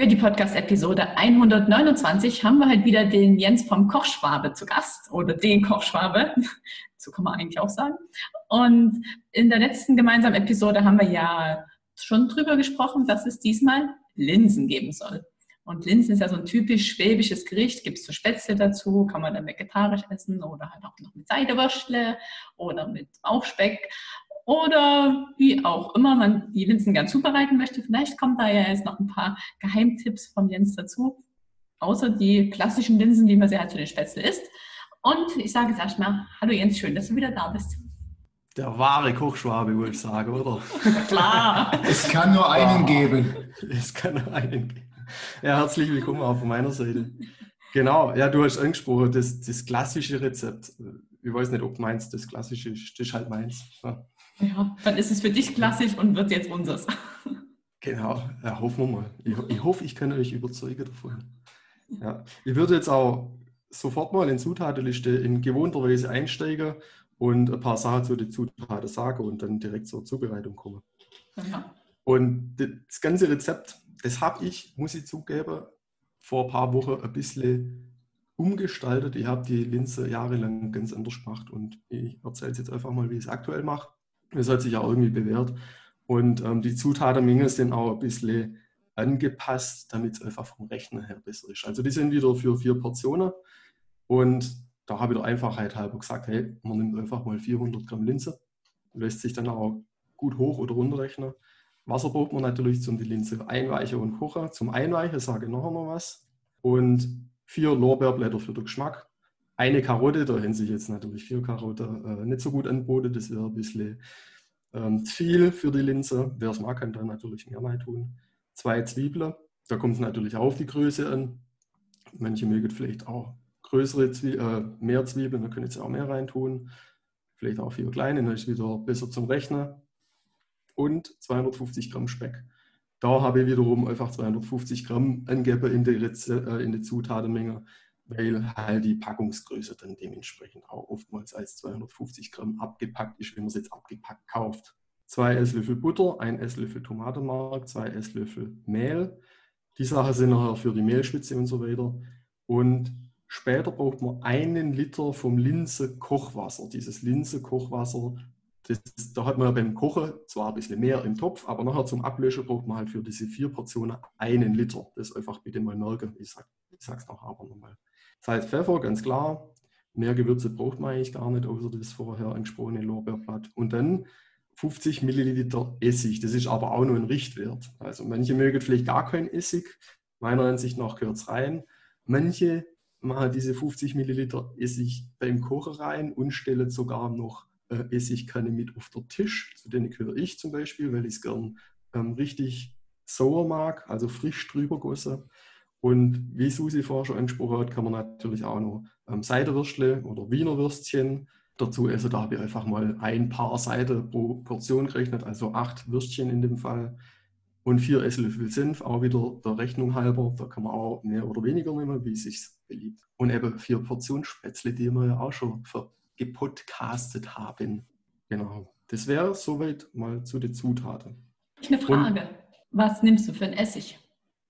Für die Podcast-Episode 129 haben wir halt wieder den Jens vom Kochschwabe zu Gast oder den Kochschwabe, so kann man eigentlich auch sagen. Und in der letzten gemeinsamen Episode haben wir ja schon drüber gesprochen, dass es diesmal Linsen geben soll. Und Linsen ist ja so ein typisch schwäbisches Gericht, gibt es so Spätzle dazu, kann man dann vegetarisch essen oder halt auch noch mit Seidewürstle oder mit Bauchspeck oder wie auch immer man die Linsen gern zubereiten möchte. Vielleicht kommen da ja jetzt noch ein paar Geheimtipps von Jens dazu, außer die klassischen Linsen, die man sehr halt zu den Spätzle isst. Und ich sage jetzt erstmal, hallo Jens, schön, dass du wieder da bist. Der wahre Kochschwabe, würde ich sagen, oder? Klar. es kann nur einen geben. Es kann nur einen geben. Ja, herzlich willkommen auch von meiner Seite. Genau, ja, du hast angesprochen, das, das klassische Rezept. Ich weiß nicht, ob meins das klassische ist, das ist halt meins. Ja. Ja, dann ist es für dich klassisch und wird jetzt unseres. Genau, ja, hoffen wir mal. Ich, ich hoffe, ich kann euch überzeugen davon. Ja, ich würde jetzt auch sofort mal in Zutatenliste in gewohnter Weise einsteigen und ein paar Sachen zu den Zutaten sagen und dann direkt zur Zubereitung kommen. Ja. Und das ganze Rezept, das habe ich, muss ich zugeben, vor ein paar Wochen ein bisschen umgestaltet. Ich habe die Linse jahrelang ganz anders gemacht und ich erzähle jetzt einfach mal, wie ich es aktuell mache. Das hat sich ja irgendwie bewährt. Und ähm, die Zutatenmenge sind auch ein bisschen angepasst, damit es einfach vom Rechner her besser ist. Also die sind wieder für vier Portionen und da habe ich der Einfachheit halber gesagt, hey, man nimmt einfach mal 400 Gramm Linse, lässt sich dann auch gut hoch oder runter rechnen. Wasser braucht man natürlich zum die Linse einweichen und kochen. Zum Einweichen sage ich noch was. Und vier Lorbeerblätter für den Geschmack. Eine Karotte, da hätten sich jetzt natürlich vier Karotten äh, nicht so gut anboten. Das wäre ein bisschen ähm, viel für die Linse. Wer es mag, kann dann natürlich mehr rein tun. Zwei Zwiebeln, da kommt es natürlich auf die Größe an. Manche mögen vielleicht auch größere Zwie äh, mehr Zwiebeln, da können jetzt auch mehr reintun. Vielleicht auch vier kleine, dann ist wieder besser zum Rechnen. Und 250 Gramm Speck. Da habe ich wiederum einfach 250 Gramm angegeben in die, äh, in die Zutatenmenge, weil halt die Packungsgröße dann dementsprechend auch oftmals als 250 Gramm abgepackt ist, wenn man es jetzt abgepackt kauft. Zwei Esslöffel Butter, ein Esslöffel Tomatenmark, zwei Esslöffel Mehl. Die Sachen sind nachher für die Mehlspitze und so weiter. Und Später braucht man einen Liter vom Linse Kochwasser. Dieses Linse Kochwasser, das, da hat man ja beim Kochen zwar ein bisschen mehr im Topf, aber nachher zum Ablöschen braucht man halt für diese vier Portionen einen Liter. Das einfach bitte mal merken. Ich, sag, ich sag's nachher aber nochmal. Salz, Pfeffer, ganz klar. Mehr Gewürze braucht man eigentlich gar nicht, außer das vorher angesprochene Lorbeerblatt. Und dann 50 Milliliter Essig. Das ist aber auch nur ein Richtwert. Also manche mögen vielleicht gar keinen Essig. Meiner Ansicht nach gehört es rein. Manche mache diese 50 Milliliter Essig beim Kochen rein und stelle sogar noch äh, Essigkanne mit auf den Tisch. Zu denen gehöre ich zum Beispiel, weil ich es gern ähm, richtig sauer mag, also frisch drüber gosse. Und wie Susi vorher schon angesprochen hat, kann man natürlich auch noch ähm, Seidewürstle oder Wiener Würstchen dazu essen. Da habe ich einfach mal ein paar Seite pro Portion gerechnet, also acht Würstchen in dem Fall und vier Esslöffel Senf, auch wieder der Rechnung halber. Da kann man auch mehr oder weniger nehmen, wie es sich beliebt. Und eben vier Portionen Spätzle, die wir ja auch schon gepodcastet haben. Genau. Das wäre soweit mal zu den Zutaten. Ich eine Frage. Und, Was nimmst du für ein Essig?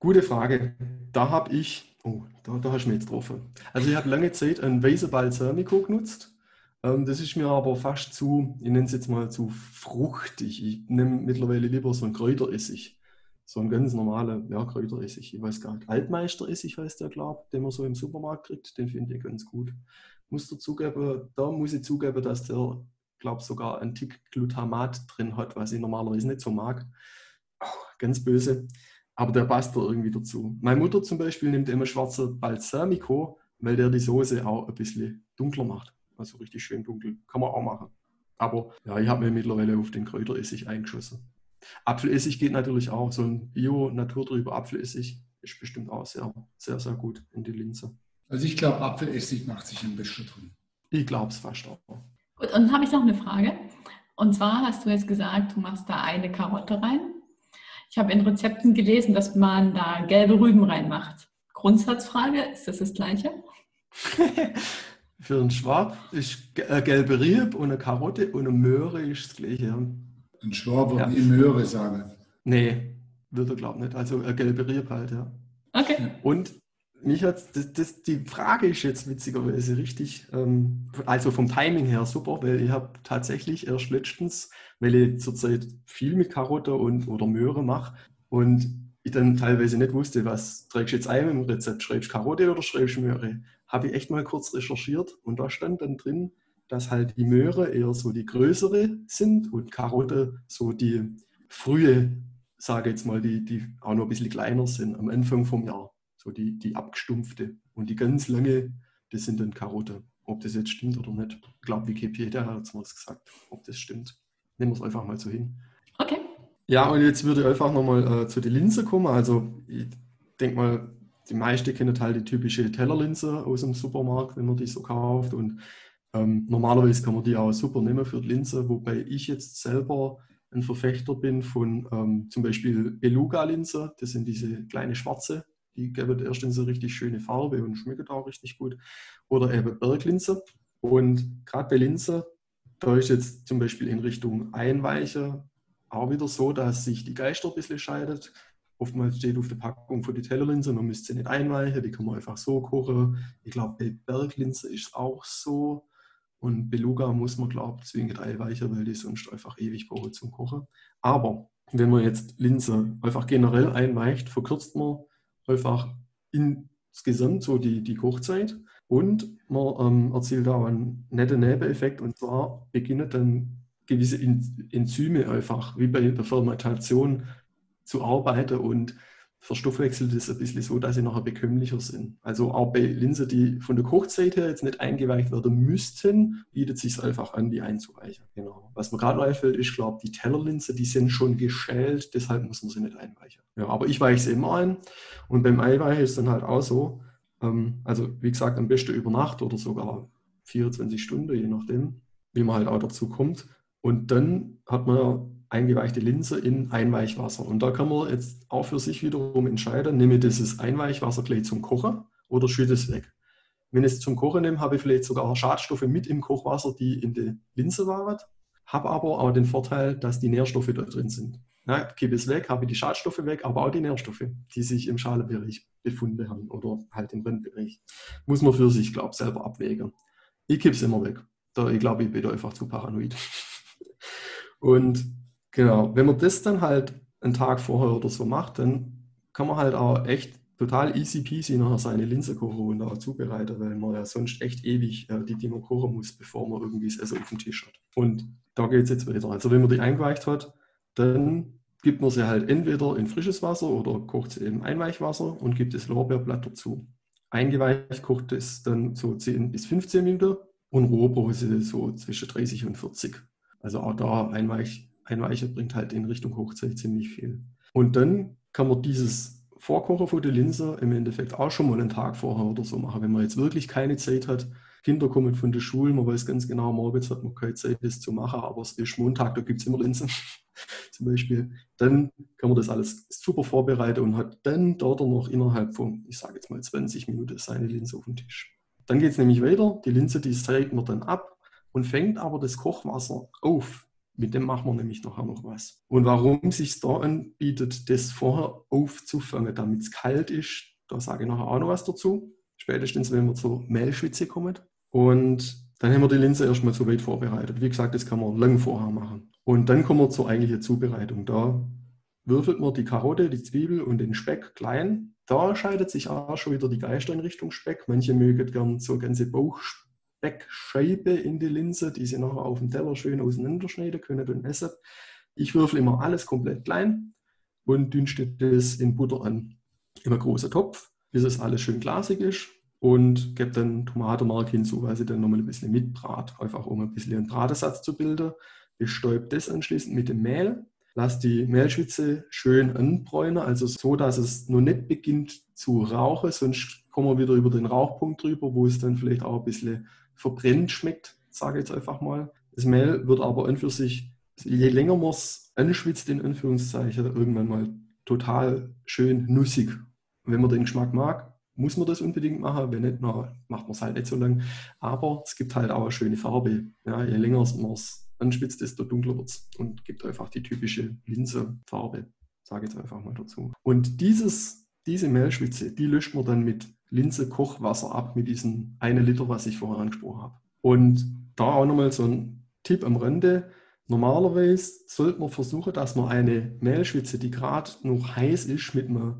Gute Frage. Da habe ich, oh, da, da hast du mich jetzt getroffen. Also ich habe lange Zeit einen weißen Balsamico genutzt. Ähm, das ist mir aber fast zu, ich nenne es jetzt mal zu fruchtig. Ich nehme mittlerweile lieber so einen Kräuteressig so ein ganz normaler ja, Kräuteressig. Ich weiß gar nicht. Altmeisteressig heißt der, glaube ich, den man so im Supermarkt kriegt. Den finde ich ganz gut. Muss dazugeben, da muss ich zugeben, dass der, glaube sogar ein Tick Glutamat drin hat, was ich normalerweise nicht so mag. Oh, ganz böse. Aber der passt da irgendwie dazu. Meine Mutter zum Beispiel nimmt immer schwarze Balsamico, weil der die Soße auch ein bisschen dunkler macht. Also richtig schön dunkel. Kann man auch machen. Aber ja, ich habe mir mittlerweile auf den Kräuteressig eingeschossen. Apfelessig geht natürlich auch. So ein Bio-Naturtrüber Apfelessig ist bestimmt auch sehr, sehr, sehr gut in die Linse. Also ich glaube, Apfelessig macht sich ein bisschen drin. Ich glaube es fast auch. Gut, und dann habe ich noch eine Frage. Und zwar hast du jetzt gesagt, du machst da eine Karotte rein. Ich habe in Rezepten gelesen, dass man da gelbe Rüben reinmacht. Grundsatzfrage, ist das das Gleiche? Für einen Schwab ist äh, gelbe Rieb und eine Karotte und eine Möhre ist das Gleiche. Ein Schwab würde ja. Möhre sagen. Nee, würde er glaube ich nicht. Also eine gelbe Rieb halt, ja. Okay. Und mich hat das, das, die Frage ist jetzt witzigerweise richtig, ähm, also vom Timing her super, weil ich habe tatsächlich erst letztens, weil ich zurzeit viel mit Karotte und oder Möhre mache und ich dann teilweise nicht wusste, was trägst du jetzt ein im Rezept, schreibst Karotte oder schreibst Möhre, habe ich echt mal kurz recherchiert und da stand dann drin, dass halt die Möhre eher so die größere sind und Karotte so die frühe, sage jetzt mal, die, die auch noch ein bisschen kleiner sind am Anfang vom Jahr. So die, die abgestumpfte. Und die ganz lange, das sind dann Karotte. Ob das jetzt stimmt oder nicht. Ich glaube, Wikipedia hat es mal gesagt, ob das stimmt. Nehmen wir es einfach mal so hin. Okay. Ja, und jetzt würde ich einfach nochmal äh, zu der Linse kommen. Also ich denke mal, die meisten kennen halt die typische Tellerlinse aus dem Supermarkt, wenn man die so kauft. Und ähm, normalerweise kann man die auch super nehmen für die Linse, wobei ich jetzt selber ein Verfechter bin von ähm, zum Beispiel Beluga-Linse. Das sind diese kleine schwarze, die geben erstens eine richtig schöne Farbe und schmecken auch richtig gut. Oder eben Berglinse. Und gerade bei Linse, da ist jetzt zum Beispiel in Richtung Einweiche auch wieder so, dass sich die Geister ein bisschen scheidet. Oftmals steht auf der Packung von die Tellerlinse, man müsste sie nicht einweichen, die kann man einfach so kochen. Ich glaube, bei Berglinse ist es auch so. Und Beluga muss man, glaube ich, zwingend einweichen, weil die sonst einfach ewig brauchen zum Kochen. Aber wenn man jetzt Linse einfach generell einweicht, verkürzt man einfach insgesamt so die, die Kochzeit. Und man ähm, erzielt auch einen netten Nebeneffekt. Und zwar beginnen dann gewisse En- Enzyme einfach, wie bei der Fermentation, zu arbeiten. Und verstoffwechselt es ein bisschen so, dass sie nachher bekömmlicher sind. Also auch bei Linsen, die von der Kochzeit her jetzt nicht eingeweicht werden müssten, bietet es sich einfach an, die einzuweichen. Genau. Was mir gerade noch einfällt, ist, glaube die Tellerlinse, die sind schon geschält, deshalb muss man sie nicht einweichen. Ja, aber ich weiche sie immer ein und beim Eiweichen ist dann halt auch so, ähm, also wie gesagt, am besten über Nacht oder sogar 24 Stunden, je nachdem, wie man halt auch dazu kommt. Und dann hat man eingeweichte Linse in Einweichwasser. Und da kann man jetzt auch für sich wiederum entscheiden, nehme ich dieses Einweichwasser gleich zum Kochen oder schütte es weg. Wenn ich es zum Kochen nehme, habe ich vielleicht sogar Schadstoffe mit im Kochwasser, die in der Linse waren, habe aber auch den Vorteil, dass die Nährstoffe da drin sind. Ja, kippe es weg, habe die Schadstoffe weg, aber auch die Nährstoffe, die sich im Schalenbereich befunden haben oder halt im Rindbereich. Muss man für sich, glaube ich, selber abwägen. Ich kippe es immer weg. Da, ich glaube, ich bin einfach zu paranoid. Und genau, wenn man das dann halt einen Tag vorher oder so macht, dann kann man halt auch echt total easy peasy nachher seine Linse kochen und auch zubereiten, weil man ja sonst echt ewig äh, die Dinger kochen muss, bevor man irgendwie das Essen auf dem Tisch hat. Und da geht es jetzt weiter. Also wenn man die eingeweicht hat, dann gibt man sie halt entweder in frisches Wasser oder kocht sie in Einweichwasser und gibt das Lorbeerblatt dazu. Eingeweicht kocht es dann so 10 bis 15 Minuten und roh so zwischen 30 und 40. Also auch da Einweich, Einweichen bringt halt in Richtung Hochzeit ziemlich viel. Und dann kann man dieses Vorkochen von der Linse im Endeffekt auch schon mal einen Tag vorher oder so machen. Wenn man jetzt wirklich keine Zeit hat, Kinder kommen von der Schule, man weiß ganz genau, morgens hat man keine Zeit, das zu machen, aber es ist Montag, da gibt es immer Linsen zum Beispiel. Dann kann man das alles super vorbereiten und hat dann dort noch innerhalb von, ich sage jetzt mal 20 Minuten, seine Linse auf dem Tisch. Dann geht es nämlich weiter, die Linse, die trägt man dann ab und fängt aber das Kochwasser auf. Mit dem machen wir nämlich nachher noch was. Und warum sich da anbietet, das vorher aufzufangen, damit es kalt ist, da sage ich nachher auch noch was dazu. Spätestens, wenn wir zur Mehlschwitze kommen. Und dann haben wir die Linse erstmal so weit vorbereitet. Wie gesagt, das kann man lang vorher machen. Und dann kommen wir zur eigentlichen Zubereitung. Da würfelt man die Karotte, die Zwiebel und den Speck klein. Da scheidet sich auch schon wieder die Geister in Richtung Speck. Manche mögen gern so ganze Bauchspeckscheibe in die Linse, die sie nachher auf dem Teller schön auseinanderschneiden können und essen. Ich würfel immer alles komplett klein und dünste das in Butter an. In einen großen Topf, bis es alles schön glasig ist und gebe dann Tomatenmark hinzu, weil sie dann nochmal ein bisschen mitbrat, einfach um ein bisschen einen Bratesatz zu bilden. Bestäubt das anschließend mit dem Mehl lasse die Mehlschwitze schön anbräunen, also so, dass es noch nicht beginnt zu rauchen, sonst kommen wir wieder über den Rauchpunkt drüber, wo es dann vielleicht auch ein bisschen verbrennt schmeckt, sage ich jetzt einfach mal. Das Mehl wird aber an für sich, je länger man es anschwitzt, in Anführungszeichen, irgendwann mal total schön nussig. wenn man den Geschmack mag, muss man das unbedingt machen. Wenn nicht, na, macht man es halt nicht so lang. Aber es gibt halt auch eine schöne Farbe. Ja, je länger man es anspitzt, desto dunkler wird es und gibt einfach die typische Linsefarbe, sage ich jetzt einfach mal dazu. Und dieses, diese Mehlschwitze, die löscht man dann mit Linse-Kochwasser ab, mit diesem einen Liter, was ich vorher angesprochen habe. Und da auch nochmal so ein Tipp am Rande. Normalerweise sollte man versuchen, dass man eine Mehlschwitze, die gerade noch heiß ist, mit einem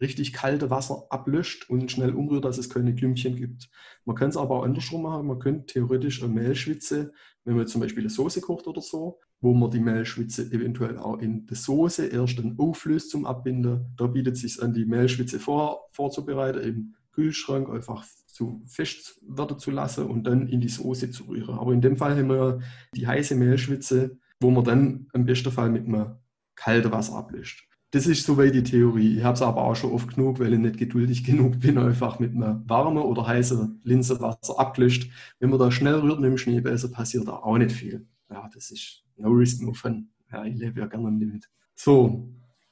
richtig kalten Wasser ablöscht und schnell umrührt, dass es keine Klümpchen gibt. Man kann es aber auch andersrum machen. Man könnte theoretisch eine Mehlschwitze, wenn man zum Beispiel eine Soße kocht oder so, wo man die Mehlschwitze eventuell auch in der Soße erst dann auflöst zum Abbinden. Da bietet es sich an, die Mehlschwitze vor, vorzubereiten im Kühlschrank, einfach zu fest werden zu lassen und dann in die Soße zu rühren. Aber in dem Fall haben wir die heiße Mehlschwitze, wo man dann im besten Fall mit einem kalten Wasser ablöscht. Das ist soweit die Theorie. Ich habe es aber auch schon oft genug, weil ich nicht geduldig genug bin, einfach mit einem warmen oder heißen Linsewasser abgelöscht. Wenn man da schnell rührt mit dem Schneebesen, passiert da auch nicht viel. Ja, das ist no risk, no fun. Ja, ich lebe ja gerne am Limit. So,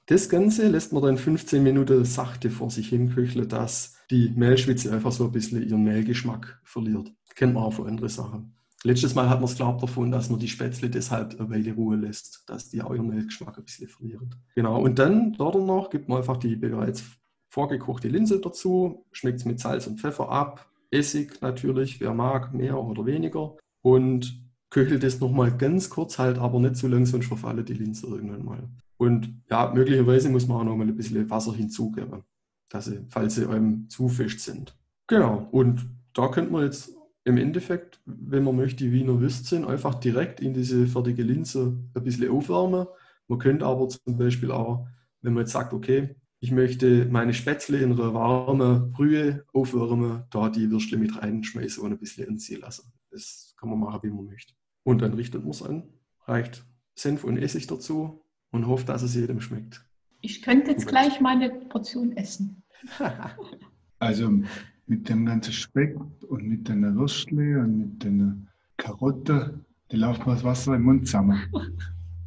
das Ganze lässt man dann 15 Minuten sachte vor sich hin köcheln, dass die Mehlschwitze einfach so ein bisschen ihren Mehlgeschmack verliert. Kennt man auch von anderen Sachen. Letztes Mal hat man es glaubt davon, dass man die Spätzle deshalb eine Weile Ruhe lässt, dass die auch ihren Mehlgeschmack ein bisschen verlieren. Genau, und dann dort noch gibt man einfach die bereits vorgekochte Linse dazu, schmeckt es mit Salz und Pfeffer ab, Essig natürlich, wer mag, mehr oder weniger und köchelt es nochmal ganz kurz halt, aber nicht zu lang, sonst verfallen die Linse irgendwann mal. Und ja, möglicherweise muss man auch noch mal ein bisschen Wasser hinzugeben, dass sie, falls sie einem zu fest sind. Genau, und da könnte man jetzt im Endeffekt, wenn man möchte, Wiener Würstchen einfach direkt in diese fertige Linse ein bisschen aufwärmen. Man könnte aber zum Beispiel auch, wenn man jetzt sagt, okay, ich möchte meine Spätzle in einer warmen Brühe aufwärmen, da die Würstle mit reinschmeißen und ein bisschen anziehen lassen. Das kann man machen, wie man möchte. Und dann richtet man es an, reicht Senf und Essig dazu und hofft, dass es jedem schmeckt. Ich könnte jetzt gleich mal eine Portion essen. also mit dem ganzen Speck und mit den Würstle und mit den Karotten, da läuft mir das Wasser im Mund zusammen.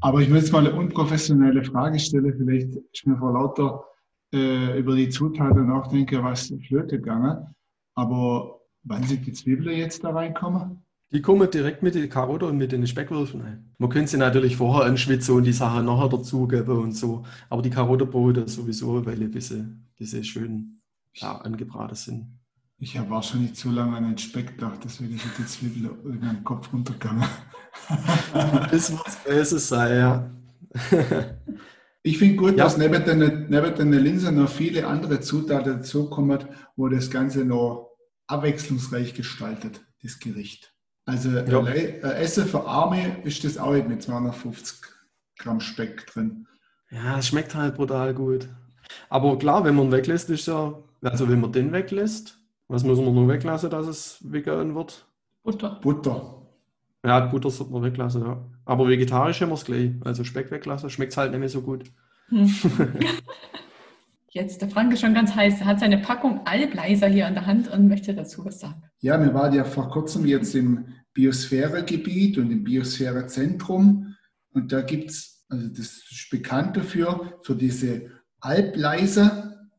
Aber ich will jetzt mal eine unprofessionelle Frage stellen. Vielleicht ist mir vor lauter äh, über die Zutaten nachdenken, was Flöte gegangen. Aber wann sind die Zwiebeln jetzt da reinkommen? Die kommen direkt mit den Karotten und mit den Speckwürfeln rein. Man könnte sie natürlich vorher anschwitzen und die Sachen nachher dazugeben und so. Aber die Karotten brauchen sowieso, weil diese, diese schön ja, angebraten sind. Ich habe wahrscheinlich zu lange an den Speck gedacht, deswegen sind die Zwiebeln in meinen Kopf runtergegangen. das muss besser sein, ja. ich finde gut, ja. dass neben den, neben den Linsen noch viele andere Zutaten dazukommen, wo das Ganze noch abwechslungsreich gestaltet, das Gericht. Also ja. äh, Essen für Arme ist das auch mit 250 Gramm Speck drin. Ja, es schmeckt halt brutal gut. Aber klar, wenn man weglässt, ist ja, also wenn man den weglässt, was müssen wir nur weglassen, dass es vegan wird? Butter. Butter. Ja, Butter sollte man weglassen, ja. Aber vegetarisch haben wir es gleich. Also Speck weglassen, schmeckt es halt nicht mehr so gut. Hm. Jetzt, der Frank ist schon ganz heiß. Er hat seine Packung Albleiser hier in der Hand und möchte dazu was sagen. Ja, wir waren ja vor kurzem jetzt im Biosphäregebiet und im Biosphärezentrum. Und da gibt es, also das ist bekannt dafür, für diese Albleiser.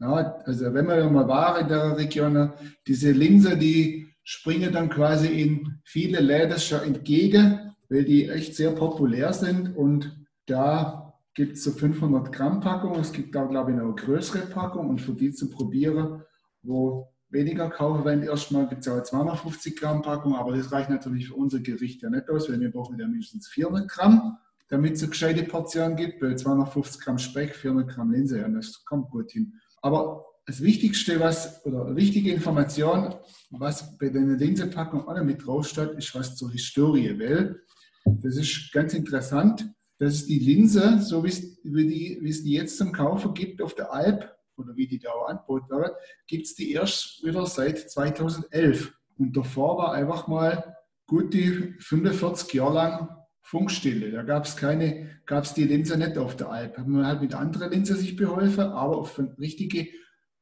Ja, also wenn man mal war in der Region, diese Linse, die springen dann quasi in viele Läden schon entgegen, weil die echt sehr populär sind und da gibt es so 500 Gramm Packung. Es gibt auch, glaube ich, eine größere Packung und für die zu probieren, wo weniger kaufen wollen, erstmal gibt es auch 250 Gramm Packung, aber das reicht natürlich für unser Gericht ja nicht aus, weil wir brauchen ja mindestens 400 Gramm, damit es eine gescheite Portion gibt. Bei 250 Gramm Speck, 400 Gramm Linse, ja, das kommt gut hin. Aber das Wichtigste, was, oder wichtige Information, was bei der Linsenpackung auch noch mit draufsteht, ist was zur Historie, weil das ist ganz interessant, dass die Linse, so wie es, die, wie es die jetzt zum Kaufen gibt auf der Alp, oder wie die da auch angeboten wird, gibt es die erst wieder seit 2011. Und davor war einfach mal gut die 45 Jahre lang Funkstille. Da gab es keine, gab es die Linse nicht auf der Alp. Haben wir halt mit anderen Linse sich beholfen, aber auf eine richtige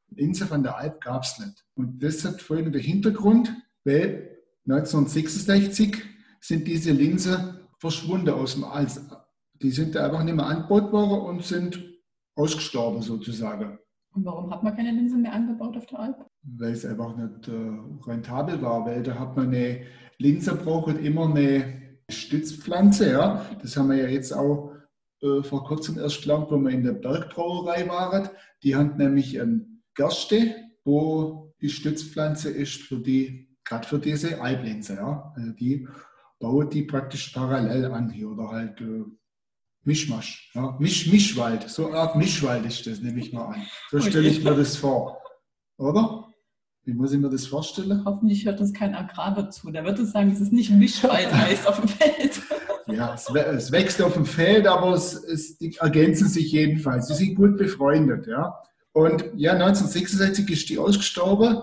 Linse von der Alp gab es nicht. Und das hat folgenden Hintergrund, weil 1966 sind diese Linsen verschwunden aus dem Alp. Die sind da einfach nicht mehr angebaut worden und sind ausgestorben sozusagen. Und warum hat man keine Linsen mehr angebaut auf der Alp? Weil es einfach nicht äh, rentabel war, weil da hat man eine Linse braucht immer eine Stützpflanze, ja. Das haben wir ja jetzt auch äh, vor kurzem erst gelernt, wo wir in der Bergbrauerei waren. Die haben nämlich ein Gerste, wo die Stützpflanze ist für die, gerade für diese Alblinse, ja. Also die bauen die praktisch parallel an hier oder halt äh, Mischmasch, ja. Misch, Mischwald, so eine Art Mischwald ist das, nehme ich mal an. So stelle ich mir das vor. Oder? Wie muss ich mir das vorstellen? Hoffentlich hört uns kein Agrarwirt zu. Der wird uns sagen, dass es nicht Mischwald heißt auf dem Feld. Ja, es, es, wächst auf dem Feld, aber es, es, die ergänzen sich jedenfalls. Sie sind gut befreundet. Ja. Und ja, 1966 ist die ausgestorben,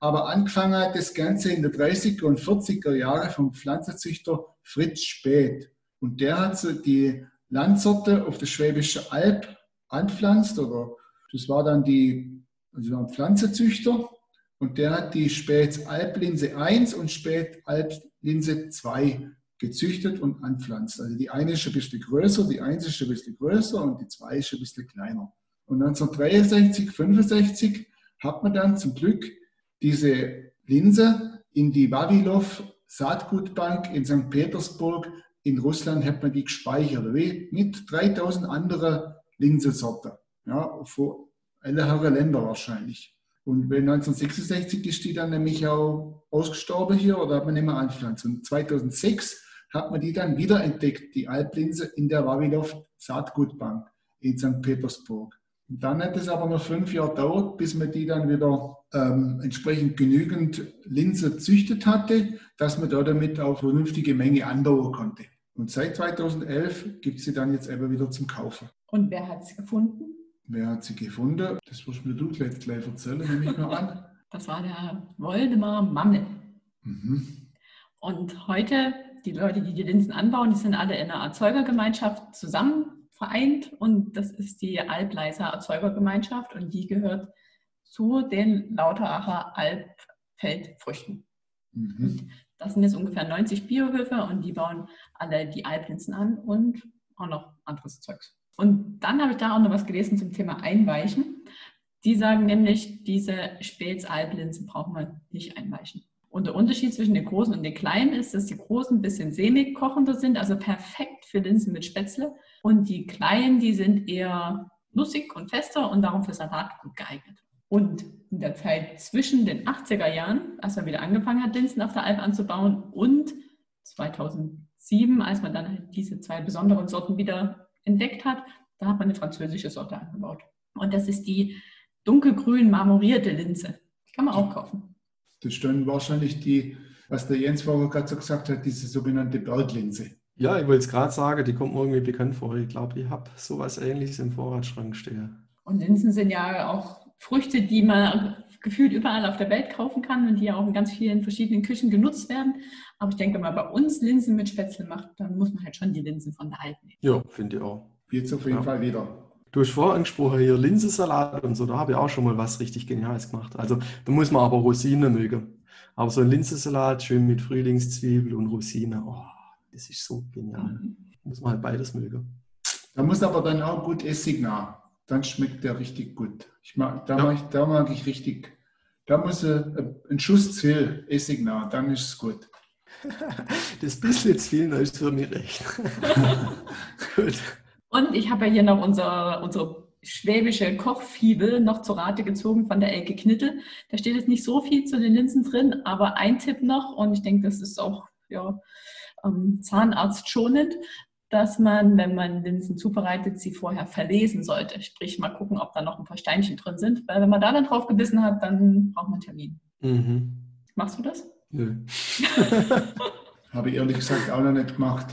aber angefangen hat das Ganze in den 30er und 40er Jahren vom Pflanzenzüchter Fritz Späth. Und der hat so die Landsorte auf der Schwäbische Alb anpflanzt, oder das war dann die, also ein Pflanzenzüchter und der hat die Spätz-Alplinse 1 und Spätalplinse 2 gezüchtet und anpflanzt. Also die eine ist ein bisschen größer, die 1 ist ein bisschen größer und die 2 ist ein bisschen kleiner. Und 1963, 65 hat man dann zum Glück diese Linse in die Vavilov Saatgutbank in St. Petersburg in Russland hat man die gespeichert, mit 3000 anderen Linsensorten. Ja, vor alle Länder wahrscheinlich. Und 1966 ist die dann nämlich auch ausgestorben hier oder hat man nicht mehr anpflanzt. Und 2006 hat man die dann wiederentdeckt, die Alblinse in der Wawilov Saatgutbank in St. Petersburg. Und dann hat es aber noch fünf Jahre gedauert, bis man die dann wieder ähm, entsprechend genügend Linse züchtet hatte, dass man da damit auch vernünftige Menge anbauen konnte. Und seit 2011 gibt es sie dann jetzt eben wieder zum Kaufen. Und wer hat sie gefunden? Wer hat sie gefunden? Das wirst mir du gleich, gleich erzählen, nehme ich mal an. Das war der Woldemar Mammel. Mhm. Und heute, die Leute, die die Linsen anbauen, die sind alle in einer Erzeugergemeinschaft zusammen vereint und das ist die Albleiser Erzeugergemeinschaft und die gehört zu den Lauteracher Albfeldfrüchten. Mhm. Das sind jetzt ungefähr 90 Biohöfe und die bauen alle die Alblinsen an und auch noch anderes Zeugs. Und dann habe ich da auch noch was gelesen zum Thema Einweichen. Die sagen nämlich, diese Spätz-Alblinsen braucht man nicht einweichen. Und der Unterschied zwischen den großen und den kleinen ist, dass die großen ein bisschen sämig kochender sind, also perfekt für Linsen mit Spätzle. Und die kleinen, die sind eher nussig und fester und darum für Salat gut geeignet. Und in der Zeit zwischen den 80er Jahren, als man wieder angefangen hat, Linsen auf der Alp anzubauen, und 2007, als man dann halt diese zwei besonderen Sorten wieder entdeckt hat, da hat man eine französische Sorte angebaut. Und das ist die dunkelgrün marmorierte Linse. Die kann man auch kaufen. Das ist dann wahrscheinlich die, was der Jens vorher gerade so gesagt hat, diese sogenannte Berglinse. Ja, ich wollte es gerade sagen, die kommt mir irgendwie bekannt vor. Ich glaube, ich habe sowas ähnliches im Vorratsschrank stehen. Und Linsen sind ja auch Früchte, die man gefühlt überall auf der Welt kaufen kann und die ja auch in ganz vielen verschiedenen Küchen genutzt werden. Aber ich denke, wenn man bei uns Linsen mit Spätzle macht, dann muss man halt schon die Linsen von der Alp nehmen. Ja, finde ich auch. Jetzt auf jeden ja. Fall wieder. Du hast vorher angesprochen, hier Linsensalat und so, da habe ich auch schon mal was richtig Geniales gemacht. Also da muss man aber Rosinen mögen. Aber so ein Linsensalat schön mit Frühlingszwiebel und Rosine, oh, das ist so genial. Mhm. Muss man halt beides mögen. Da muss aber dann auch gut Essig nach. Dann schmeckt der richtig gut. Ich mag, da, ja. mag ich, da mag ich richtig da muss ein Schuss zu viel Essig nach, dann ist es gut. Das bisschen zu viel, da ist für mich recht. gut. Und ich habe ja hier noch unsere, unsere schwäbische Kochfibel noch zur Rate gezogen von der Elke Knittel. Da steht jetzt nicht so viel zu den Linsen drin, aber ein Tipp noch, und ich denke, das ist auch ja, ähm, zahnarztschonend dass man, wenn man Linsen zubereitet, sie vorher verlesen sollte. Sprich, mal gucken, ob da noch ein paar Steinchen drin sind. Weil wenn man da dann drauf gebissen hat, dann braucht man Termin. Mhm. Machst du das? Nö. Habe ich ehrlich gesagt auch noch nicht gemacht.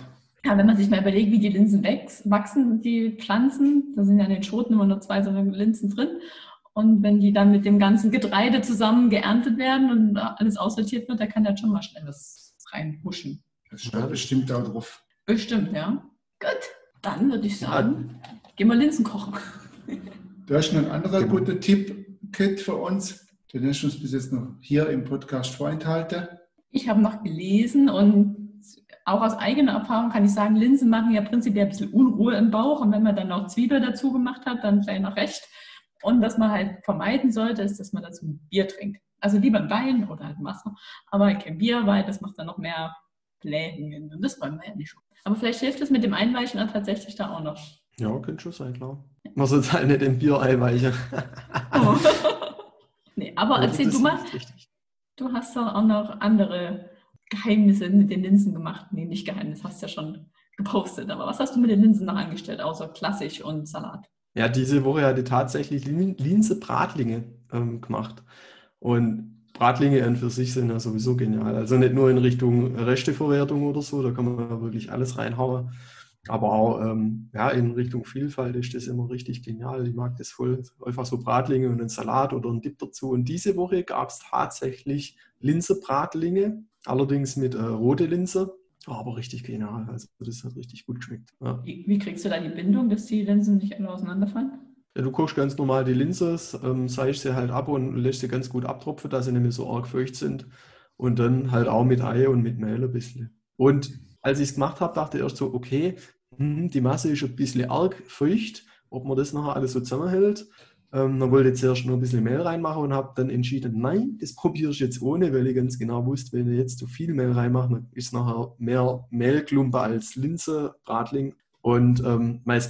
Ja, wenn man sich mal überlegt, wie die Linsen wächst, wachsen, die Pflanzen, da sind ja in den Schoten immer nur zwei so Linsen drin. Und wenn die dann mit dem ganzen Getreide zusammen geerntet werden und alles aussortiert wird, da kann da schon mal schnell was reinhuschen. Das steht bestimmt auch drauf. Bestimmt, ja. Gut, dann würde ich sagen, gehen wir Linsen kochen. Du hast noch einen anderen Genau. guten Tipp, Kit, für uns. Den hast du uns bis jetzt noch hier im Podcast vorenthalten. Ich habe noch gelesen und auch aus eigener Erfahrung kann ich sagen, Linsen machen ja prinzipiell ein bisschen Unruhe im Bauch und wenn man dann noch Zwiebel dazu gemacht hat, dann vielleicht noch recht. Und was man halt vermeiden sollte, ist, dass man dazu ein Bier trinkt. Also lieber ein Wein oder halt ein Wasser, aber kein Bier, weil das macht dann noch mehr Blähungen und das wollen wir ja nicht. Aber vielleicht hilft es mit dem Einweichen auch tatsächlich da auch noch. Ja, könnte schon sein, klar. Man sollte halt nicht im Bier einweichen. Oh. nee, aber Also erzähl du mal, du hast doch auch noch andere Geheimnisse mit den Linsen gemacht. Nee, nicht Geheimnis, hast ja schon gepostet. Aber was hast du mit den Linsen noch angestellt, außer klassisch und Salat? Ja, diese Woche hatte ich tatsächlich Lin- Linse-Bratlinge ähm, gemacht. Und Bratlinge an für sich sind ja sowieso genial. Also nicht nur in Richtung Resteverwertung oder so, da kann man wirklich alles reinhauen. Aber auch ähm, ja, in Richtung Vielfalt ist das immer richtig genial. Ich mag das voll. Einfach so Bratlinge und einen Salat oder einen Dip dazu. Und diese Woche gab es tatsächlich Linse-Bratlinge, allerdings mit äh, rote Linse. War aber richtig genial. Also das hat richtig gut geschmeckt. Ja. Wie, wie kriegst du da die Bindung, dass die Linsen nicht alle auseinanderfallen? Du kochst ganz normal die Linse, ähm, seist sie halt ab und lässt sie ganz gut abtropfen, dass sie nicht mehr so arg feucht sind. Und dann halt auch mit Ei und mit Mehl ein bisschen. Und als ich es gemacht habe, dachte ich erst so, okay, hm, die Masse ist ein bisschen arg feucht, ob man das nachher alles so zusammenhält. Ähm, dann wollte ich zuerst noch ein bisschen Mehl reinmachen und habe dann entschieden, nein, das probiere ich jetzt ohne, weil ich ganz genau wusste, wenn ich jetzt zu viel Mehl reinmache, ist nachher mehr Mehlklumpe als Linse, Bratling. Und ähm, meine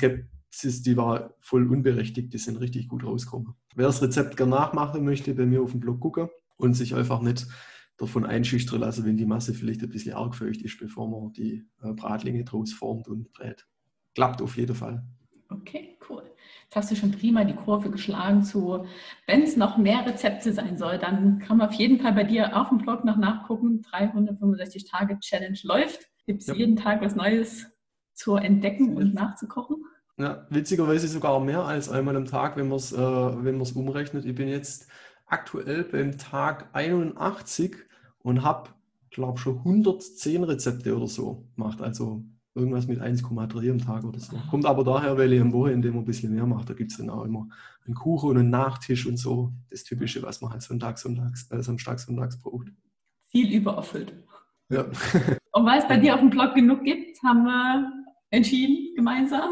Die war voll unberechtigt, die sind richtig gut rausgekommen. Wer das Rezept gerne nachmachen möchte, bei mir auf dem Blog gucken und sich einfach nicht davon einschüchtern lassen, wenn die Masse vielleicht ein bisschen arg feucht ist, bevor man die äh, Bratlinge draus formt und brät. Klappt auf jeden Fall. Okay, cool. Jetzt hast du schon prima die Kurve geschlagen zu, wenn es noch mehr Rezepte sein soll, dann kann man auf jeden Fall bei dir auf dem Blog noch nachgucken. 365 Tage Challenge läuft. Gibt es Ja. jeden Tag was Neues zu entdecken und nachzukochen? Ja, witzigerweise sogar mehr als einmal am Tag, wenn man es äh, wenn man's umrechnet. Ich bin jetzt aktuell beim Tag 81 und habe, glaube schon 110 Rezepte oder so gemacht. Also irgendwas mit 1,3 am Tag oder so. Kommt aber daher, weil ich am Wochenende immer ein bisschen mehr mache. Da gibt es dann auch immer einen Kuchen und einen Nachtisch und so. Das Typische, was man halt Sonntag, Sonntags, äh, Samstag, Sonntags braucht. Ziel übererfüllt. Ja. Und weil es bei dir auf dem Blog genug gibt, haben wir entschieden gemeinsam,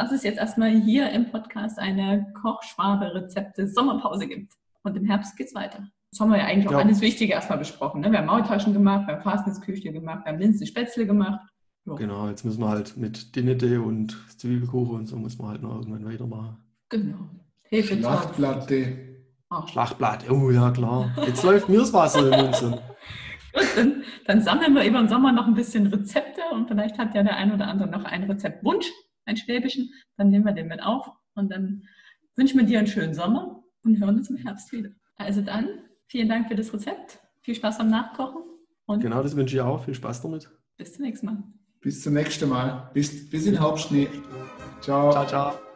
dass es jetzt erstmal hier im Podcast eine Kochschwabe-Rezepte-Sommerpause gibt. Und im Herbst geht's weiter. Das haben wir ja eigentlich auch Ja. alles Wichtige erstmal besprochen. Ne? Wir haben Maultaschen gemacht, wir haben Fastnesküche gemacht, wir haben Linsenspätzle gemacht. Ja. Genau, jetzt müssen wir halt mit Dinette und Zwiebelkuchen und so muss man halt noch irgendwann weitermachen. Genau. Hefe Schlachtplatte. Ach, Schlachtblatt, oh ja klar. Jetzt läuft mir das Wasser im Mund. so. Gut, dann, dann sammeln wir über den Sommer noch ein bisschen Rezepte und vielleicht hat ja der ein oder andere noch einen Rezeptwunsch, einen schwäbischen. Dann nehmen wir den mit auf und dann wünschen wir dir einen schönen Sommer und hören uns im Herbst wieder. Also dann, vielen Dank für das Rezept. Viel Spaß beim Nachkochen und Genau, das wünsche ich auch. Viel Spaß damit. bis zum nächsten Mal. Bis zum nächsten Mal. Bis, bis in Hauptschnee. Ciao. Ciao, ciao.